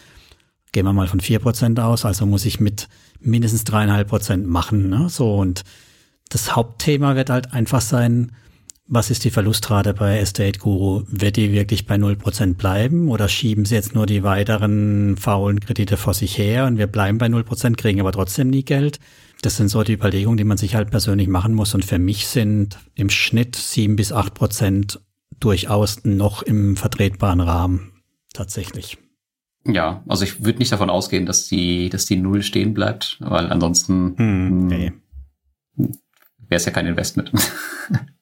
Gehen wir mal von vier Prozent aus, also muss ich mit mindestens dreieinhalb Prozent machen. Ne? So und das Hauptthema wird halt einfach sein, was ist die Verlustrate bei Estate Guru? Wird die wirklich bei 0% bleiben oder schieben sie jetzt nur die weiteren faulen Kredite vor sich her und wir bleiben bei 0%, kriegen aber trotzdem nie Geld? Das sind so die Überlegungen, die man sich halt persönlich machen muss. Und für mich sind im Schnitt 7 bis 8 Prozent durchaus noch im vertretbaren Rahmen tatsächlich. Ja, also ich würde nicht davon ausgehen, dass die, dass die Null stehen bleibt, weil ansonsten hm, nee. wäre es ja kein Investment.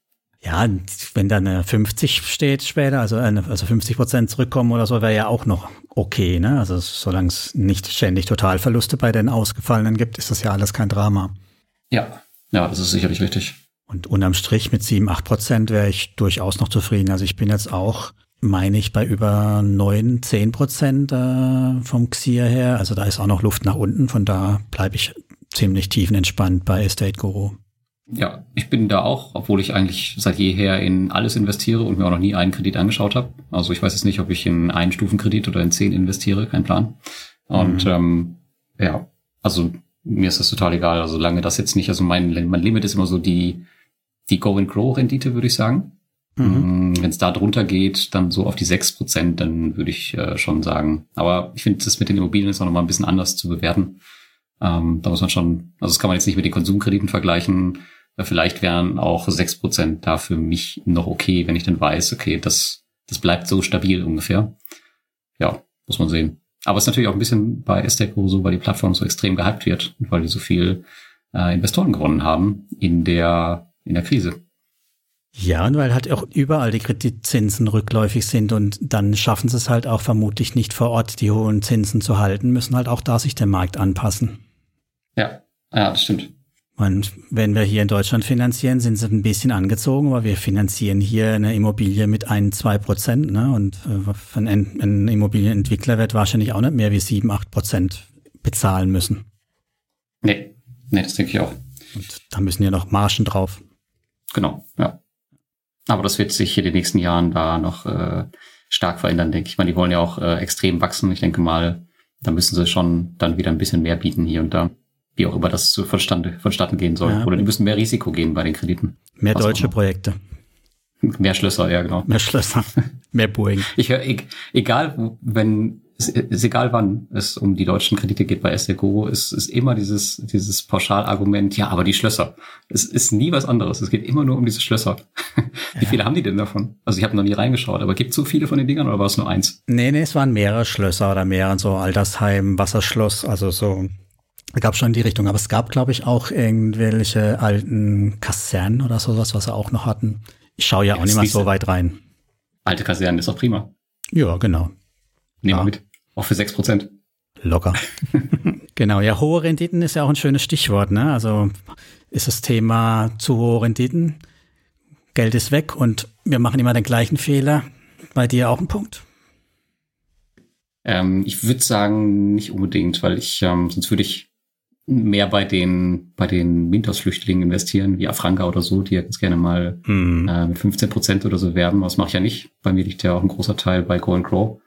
Ja, wenn dann eine 50 steht später, also, eine, also 50 Prozent zurückkommen oder so, wäre ja auch noch okay. Ne? Also solange es nicht ständig Totalverluste bei den Ausgefallenen gibt, ist das ja alles kein Drama. Ja, ja, das ist sicherlich richtig. Und unterm Strich mit 7, 8 Prozent wäre ich durchaus noch zufrieden. Also ich bin jetzt auch, meine ich, bei über 9, 10 Prozent äh, vom Xier her. Also da ist auch noch Luft nach unten. Von da bleibe ich ziemlich tiefenentspannt bei Estate Guru. Ja, ich bin da auch, obwohl ich eigentlich seit jeher in alles investiere und mir auch noch nie einen Kredit angeschaut habe. Also ich weiß jetzt nicht, ob ich in einen Stufenkredit oder in zehn investiere, kein Plan. Und mhm. ähm, ja, also mir ist das total egal. Also solange das jetzt nicht, also mein, mein Limit ist immer so die, die Go-and-Grow-Rendite, würde ich sagen. Mhm. Mm, Wenn es da drunter geht, dann so auf die sechs Prozent, dann würde ich äh, schon sagen. Aber ich finde, das mit den Immobilien ist auch nochmal ein bisschen anders zu bewerten. Ähm, da muss man schon, also das kann man jetzt nicht mit den Konsumkrediten vergleichen. Vielleicht wären auch sechs Prozent da für mich noch okay, wenn ich dann weiß, okay, das, das bleibt so stabil ungefähr. Ja, muss man sehen. Aber es ist natürlich auch ein bisschen bei Esteco so, weil die Plattform so extrem gehypt wird und weil die so viel äh, Investoren gewonnen haben in der, in der Krise. Ja, und weil halt auch überall die Kreditzinsen rückläufig sind und dann schaffen sie es halt auch vermutlich nicht vor Ort, die hohen Zinsen zu halten, müssen halt auch da sich der Markt anpassen. Ja, ja, das stimmt. Und wenn wir hier in Deutschland finanzieren, sind sie ein bisschen angezogen, aber wir finanzieren hier eine Immobilie mit ein, zwei Prozent. Ne? Und äh, ein, ein Immobilienentwickler wird wahrscheinlich auch nicht mehr wie sieben, acht Prozent bezahlen müssen. Nee, nee, das denke ich auch. Und da müssen ja noch Margen drauf. Genau, ja. Aber das wird sich in den nächsten Jahren da noch äh, stark verändern, denke ich. Ich meine, die wollen ja auch äh, extrem wachsen. Ich denke mal, da müssen sie schon dann wieder ein bisschen mehr bieten hier und da wie auch immer das zu vonstande, vonstatten gehen soll. Ja. Oder die müssen mehr Risiko gehen bei den Krediten. Mehr Was deutsche Projekte. Mehr Schlösser, ja, genau. Mehr Schlösser. mehr Boeing. Ich höre, egal, wenn, ist egal wann es um die deutschen Kredite geht bei SDGO, ist, ist immer dieses, dieses Pauschalargument, ja, aber die Schlösser. Es ist nie was anderes. Es geht immer nur um diese Schlösser. Wie ja. viele haben die denn davon? Also ich habe noch nie reingeschaut, aber gibt es so viele von den Dingern oder war es nur eins? Nee, nee, es waren mehrere Schlösser oder mehrere so Altersheim, Wasserschloss, also so gab schon in die Richtung, aber es gab, glaube ich, auch irgendwelche alten Kasernen oder sowas, was sie auch noch hatten. Ich schaue ja, ja auch nicht mal so weit rein. Alte Kasernen ist auch prima. Ja, genau. Nehmen wir mit. Auch für sechs Prozent. Locker. genau, ja, hohe Renditen ist ja auch ein schönes Stichwort, ne? Also ist das Thema zu hohe Renditen, Geld ist weg und wir machen immer den gleichen Fehler. Bei dir auch ein Punkt? Ähm, ich würde sagen, nicht unbedingt, weil ich, ähm, sonst würde ich mehr bei den, bei den Mintos-Flüchtlingen investieren, wie Afranka oder so, die ja ganz gerne mal mhm. äh, mit 15 Prozent oder so werben. Das mache ich ja nicht. Bei mir liegt ja auch ein großer Teil bei Go and Grow.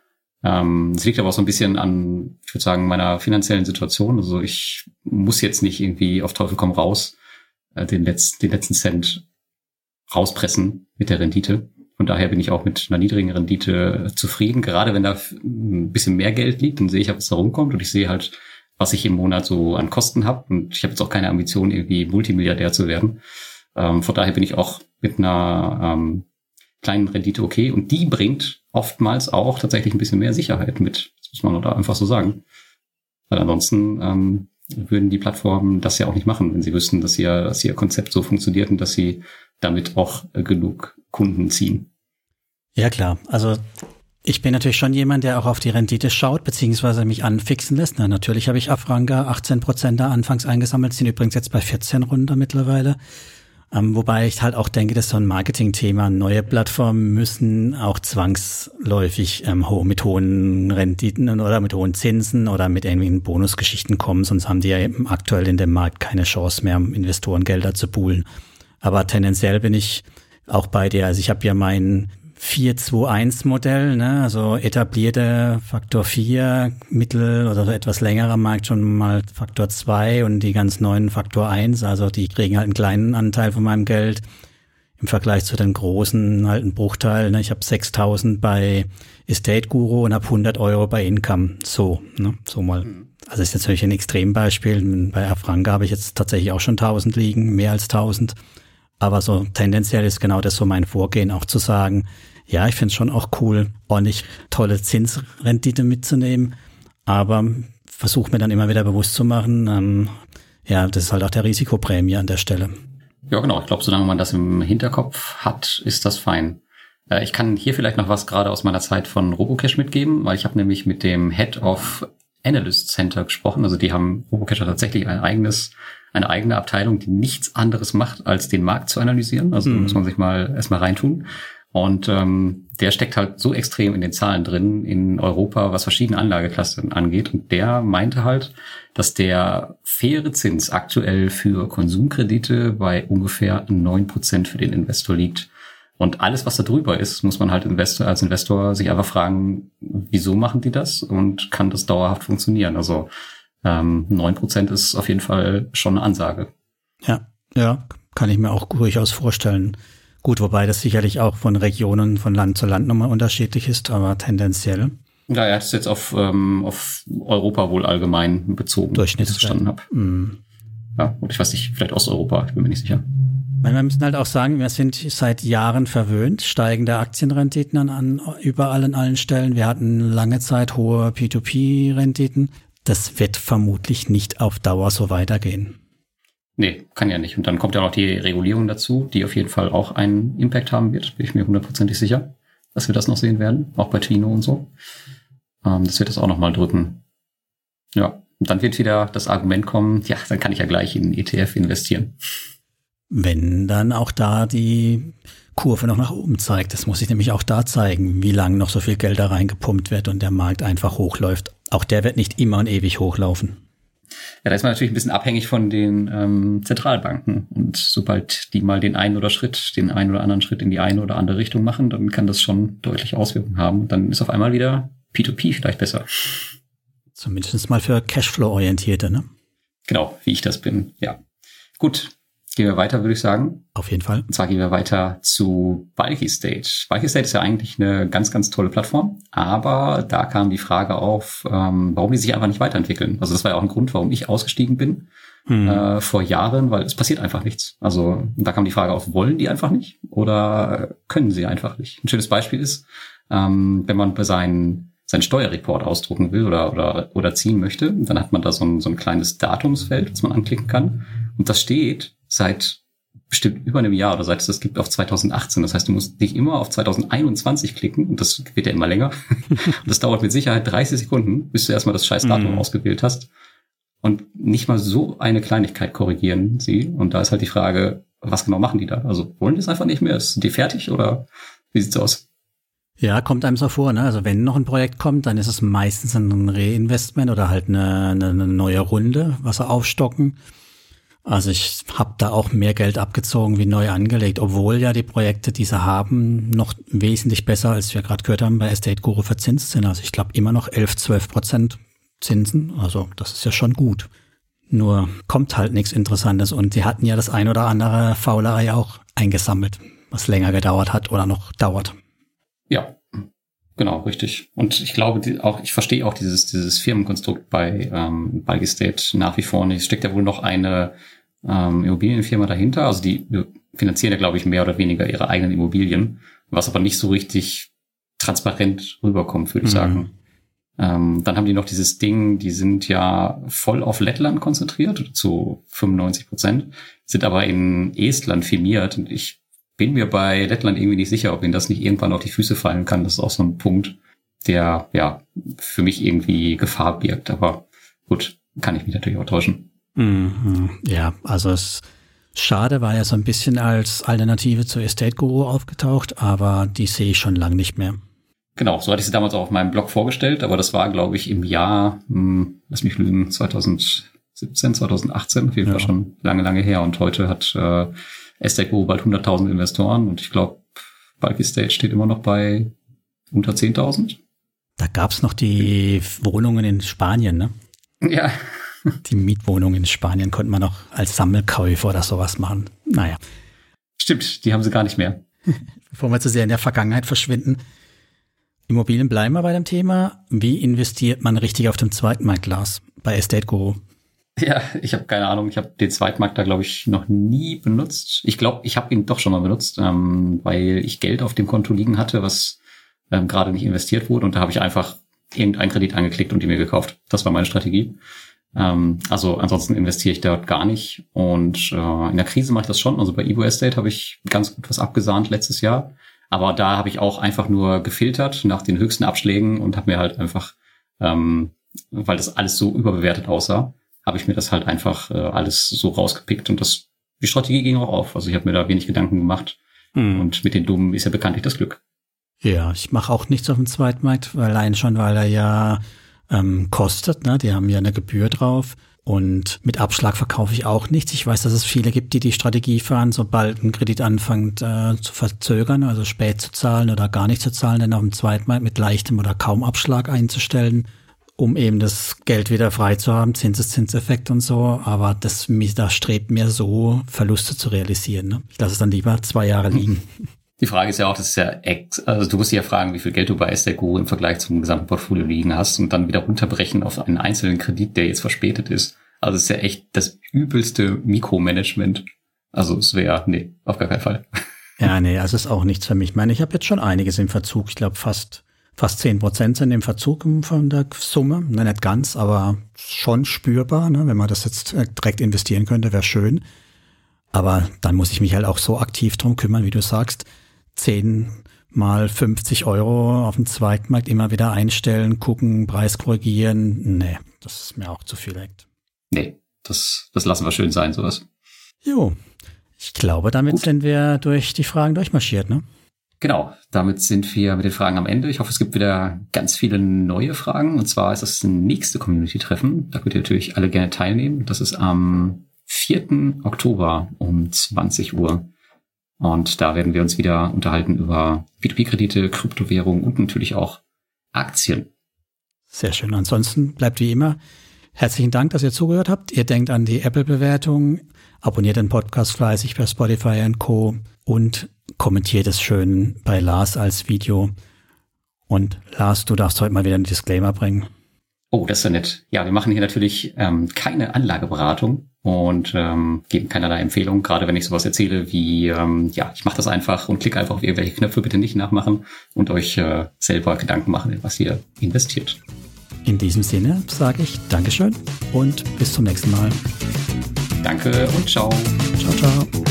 Ähm, es liegt aber auch so ein bisschen an, ich würde sagen, meiner finanziellen Situation. Also ich muss jetzt nicht irgendwie auf Teufel komm raus äh, den, letzten, den letzten Cent rauspressen mit der Rendite. Von daher bin ich auch mit einer niedrigen Rendite zufrieden. Gerade wenn da ein bisschen mehr Geld liegt, dann sehe ich, was da rumkommt und ich sehe halt, was ich im Monat so an Kosten habe. Und ich habe jetzt auch keine Ambition, irgendwie Multimilliardär zu werden. Ähm, von daher bin ich auch mit einer ähm, kleinen Rendite okay. Und die bringt oftmals auch tatsächlich ein bisschen mehr Sicherheit mit. Das muss man da einfach so sagen. Weil ansonsten ähm, würden die Plattformen das ja auch nicht machen, wenn sie wüssten, dass ihr, dass ihr Konzept so funktioniert und dass sie damit auch äh, genug Kunden ziehen. Ja, klar. Also ich bin natürlich schon jemand, der auch auf die Rendite schaut, beziehungsweise mich anfixen lässt. Na, natürlich habe ich Afranga 18 Prozent da anfangs eingesammelt, sind übrigens jetzt bei 14 runter mittlerweile. Ähm, wobei ich halt auch denke, das ist so ein Marketing-Thema. Neue Plattformen müssen auch zwangsläufig ähm, mit hohen Renditen oder mit hohen Zinsen oder mit irgendwelchen Bonusgeschichten kommen, sonst haben die ja aktuell in dem Markt keine Chance mehr, Investorengelder zu poolen. Aber tendenziell bin ich auch bei dir. Also ich habe ja mein 4-2-1-Modell, ne? also etablierte Faktor 4, mittel oder so etwas längerer Markt schon mal Faktor 2 und die ganz neuen Faktor 1, also die kriegen halt einen kleinen Anteil von meinem Geld im Vergleich zu den großen halt einen Bruchteil. Ne? Ich habe 6000 bei Estate Guru und habe 100 Euro bei Income. So, ne? so mal. Mhm. Also ist natürlich ein Extrembeispiel. Bei Afranca habe ich jetzt tatsächlich auch schon 1000 liegen, mehr als 1000. Aber so tendenziell ist genau das so mein Vorgehen, auch zu sagen, ja, ich finde es schon auch cool, ordentlich tolle Zinsrendite mitzunehmen, aber versuche mir dann immer wieder bewusst zu machen, ähm, ja, das ist halt auch der Risikoprämie an der Stelle. Ja, genau. Ich glaube, solange man das im Hinterkopf hat, ist das fein. Äh, ich kann hier vielleicht noch was gerade aus meiner Zeit von Robocash mitgeben, weil ich habe nämlich mit dem Head of Analyst Center gesprochen. Also die haben Robocash tatsächlich ein eigenes eine eigene Abteilung, die nichts anderes macht, als den Markt zu analysieren. Also mhm. muss man sich mal erstmal reintun. Und ähm, der steckt halt so extrem in den Zahlen drin in Europa, was verschiedene Anlageklassen angeht. Und der meinte halt, dass der faire Zins aktuell für Konsumkredite bei ungefähr neun Prozent für den Investor liegt. Und alles, was da drüber ist, muss man halt Investor, als Investor sich einfach fragen, wieso machen die das und kann das dauerhaft funktionieren? Also ähm, 9% ist auf jeden Fall schon eine Ansage. Ja, ja, kann ich mir auch durchaus vorstellen. Gut, wobei das sicherlich auch von Regionen, von Land zu Land nochmal unterschiedlich ist, aber tendenziell. Ja, er hat es jetzt auf, ähm, auf Europa wohl allgemein bezogen, Durchschnitt verstanden habe. Mm. Ja, und ich weiß nicht, vielleicht Osteuropa, ich bin mir nicht sicher. Wir müssen halt auch sagen, wir sind seit Jahren verwöhnt, steigende Aktienrenditen an, an überall an allen Stellen. Wir hatten lange Zeit hohe P2P-Renditen das wird vermutlich nicht auf Dauer so weitergehen. Nee, kann ja nicht. Und dann kommt ja noch die Regulierung dazu, die auf jeden Fall auch einen Impact haben wird, bin ich mir hundertprozentig sicher, dass wir das noch sehen werden, auch bei Trino und so. Ähm, das wird das auch nochmal drücken. Ja, und dann wird wieder das Argument kommen, ja, dann kann ich ja gleich in ETF investieren. Wenn dann auch da die Kurve noch nach oben zeigt. Das muss ich nämlich auch da zeigen, wie lange noch so viel Geld da reingepumpt wird und der Markt einfach hochläuft. Auch der wird nicht immer und ewig hochlaufen. Ja, da ist man natürlich ein bisschen abhängig von den ähm, Zentralbanken. Und sobald die mal den einen oder Schritt, den einen oder anderen Schritt in die eine oder andere Richtung machen, dann kann das schon deutlich Auswirkungen haben. Dann ist auf einmal wieder P2P vielleicht besser. Zumindest mal für Cashflow-Orientierte, ne? Genau, wie ich das bin, ja. Gut, Gehen wir weiter, würde ich sagen. Auf jeden Fall. Und zwar gehen wir weiter zu Bulky Stage. Bulky Stage ist ja eigentlich eine ganz, ganz tolle Plattform, aber da kam die Frage auf, ähm, warum die sich einfach nicht weiterentwickeln. Also das war ja auch ein Grund, warum ich ausgestiegen bin hm. äh, vor Jahren, weil es passiert einfach nichts. Also da kam die Frage auf, wollen die einfach nicht oder können sie einfach nicht? Ein schönes Beispiel ist, ähm, wenn man bei seinen seinen Steuerreport ausdrucken will oder, oder, oder ziehen möchte, dann hat man da so ein, so ein kleines Datumsfeld, das man anklicken kann. Und das steht seit bestimmt über einem Jahr oder seit es das gibt auf 2018. Das heißt, du musst dich immer auf 2021 klicken und das wird ja immer länger. und das dauert mit Sicherheit 30 Sekunden, bis du erstmal das scheiß Datum mhm. ausgewählt hast. Und nicht mal so eine Kleinigkeit korrigieren sie. Und da ist halt die Frage, was genau machen die da? Also wollen die es einfach nicht mehr? Ist die fertig oder wie sieht's aus? Ja, kommt einem so vor. Ne? Also wenn noch ein Projekt kommt, dann ist es meistens ein Reinvestment oder halt eine, eine neue Runde, was sie aufstocken. Also ich habe da auch mehr Geld abgezogen wie neu angelegt, obwohl ja die Projekte, die sie haben, noch wesentlich besser, als wir gerade gehört haben, bei Estate Guru verzinst sind. Also ich glaube immer noch 11, 12 Prozent Zinsen. Also das ist ja schon gut. Nur kommt halt nichts Interessantes und die hatten ja das ein oder andere faule Ei auch eingesammelt, was länger gedauert hat oder noch dauert. Ja, genau, richtig. Und ich glaube die, auch, ich verstehe auch dieses, dieses Firmenkonstrukt bei ähm, Balgi State nach wie vor nicht. Es steckt ja wohl noch eine ähm, Immobilienfirma dahinter. Also die finanzieren ja, glaube ich, mehr oder weniger ihre eigenen Immobilien, was aber nicht so richtig transparent rüberkommt, würde ich mhm. sagen. Ähm, dann haben die noch dieses Ding, die sind ja voll auf Lettland konzentriert, zu 95 Prozent, sind aber in Estland firmiert. Und ich bin mir bei Lettland irgendwie nicht sicher, ob ihnen das nicht irgendwann auf die Füße fallen kann. Das ist auch so ein Punkt, der ja für mich irgendwie Gefahr birgt. Aber gut, kann ich mich natürlich auch täuschen. Mhm. Ja, also es schade war ja so ein bisschen als Alternative zu Estate Guru aufgetaucht, aber die sehe ich schon lange nicht mehr. Genau, so hatte ich sie damals auch auf meinem Blog vorgestellt, aber das war, glaube ich, im Jahr, hm, lass mich lügen, 2017, 2018, auf jeden ja. Fall schon lange, lange her. Und heute hat äh, Esteco bald 100.000 Investoren und ich glaube, Bulky Stage steht immer noch bei unter 10.000. Da gab's noch die Wohnungen in Spanien, ne? Ja. Die Mietwohnungen in Spanien konnte man noch als Sammelkäufer oder sowas machen. Naja. Stimmt, die haben sie gar nicht mehr. Bevor wir zu sehr in der Vergangenheit verschwinden, Immobilien bleiben wir bei dem Thema. Wie investiert man richtig auf dem Zweitmarkt, Lars, bei Estate Guru? Ja, ich habe keine Ahnung. Ich habe den Zweitmarkt da, glaube ich, noch nie benutzt. Ich glaube, ich habe ihn doch schon mal benutzt, ähm, weil ich Geld auf dem Konto liegen hatte, was ähm, gerade nicht investiert wurde. Und da habe ich einfach irgendeinen Kredit angeklickt und die mir gekauft. Das war meine Strategie. Ähm, also ansonsten investiere ich dort gar nicht. Und äh, in der Krise mache ich das schon. Also bei Evo Estate habe ich ganz gut was abgesahnt letztes Jahr. Aber da habe ich auch einfach nur gefiltert nach den höchsten Abschlägen und habe mir halt einfach, ähm, weil das alles so überbewertet aussah, habe ich mir das halt einfach äh, alles so rausgepickt und das die Strategie ging auch auf. Also ich habe mir da wenig Gedanken gemacht. Hm. Und mit den Dummen ist ja bekanntlich das Glück. Ja, ich mache auch nichts auf dem Zweitmarkt, allein schon, weil er ja ähm, kostet. Ne? Die haben ja eine Gebühr drauf. Und mit Abschlag verkaufe ich auch nichts. Ich weiß, dass es viele gibt, die die Strategie fahren, sobald ein Kredit anfängt äh, zu verzögern, also spät zu zahlen oder gar nicht zu zahlen, dann auf dem Zweitmarkt mit leichtem oder kaum Abschlag einzustellen, um eben das Geld wieder frei zu haben, Zinseszinseffekt und so. Aber das, da strebt mir so, Verluste zu realisieren. Ne? Ich lasse es dann lieber zwei Jahre liegen. Die Frage ist ja auch, das ist ja ex, also du musst dich ja fragen, wie viel Geld du bei SDGO im Vergleich zum gesamten Portfolio liegen hast und dann wieder runterbrechen auf einen einzelnen Kredit, der jetzt verspätet ist. Also es ist ja echt das übelste Mikromanagement. Also es wäre, nee, auf gar keinen Fall. Ja, nee, also ist auch nichts für mich. Ich meine, ich habe jetzt schon einiges im Verzug. Ich glaube, fast, fast zehn Prozent sind im Verzug von der Summe. Na, nicht ganz, aber schon spürbar. Ne? Wenn man das jetzt äh, direkt investieren könnte, wäre schön. Aber dann muss ich mich halt auch so aktiv drum kümmern, wie du sagst 10 mal 50 Euro auf dem Zweitmarkt immer wieder einstellen, gucken, Preis korrigieren. Nee, das ist mir auch zu viel echt. Nee, das, das lassen wir schön sein, sowas. Jo, ich glaube, damit Gut. sind wir durch die Fragen durchmarschiert, ne? Genau, damit sind wir mit den Fragen am Ende. Ich hoffe, es gibt wieder ganz viele neue Fragen. Und zwar ist das nächste Community-Treffen. Da könnt ihr natürlich alle gerne teilnehmen. Das ist am 4. Oktober um 20 Uhr. Und da werden wir uns wieder unterhalten über P2P-Kredite, Kryptowährungen und natürlich auch Aktien. Sehr schön. Ansonsten bleibt wie immer herzlichen Dank, dass ihr zugehört habt. Ihr denkt an die Apple-Bewertung, abonniert den Podcast fleißig per Spotify und Co. und kommentiert es schön bei Lars als Video. Und Lars, du darfst heute mal wieder einen Disclaimer bringen. Oh, das ist ja nett. Ja, wir machen hier natürlich ähm, keine Anlageberatung und ähm, geben keinerlei Empfehlung, gerade wenn ich sowas erzähle wie, ähm, ja, ich mache das einfach und klicke einfach auf irgendwelche Knöpfe, bitte nicht nachmachen und euch äh, selber Gedanken machen, was ihr investiert. In diesem Sinne sage ich Dankeschön und bis zum nächsten Mal. Danke und ciao. Ciao, ciao.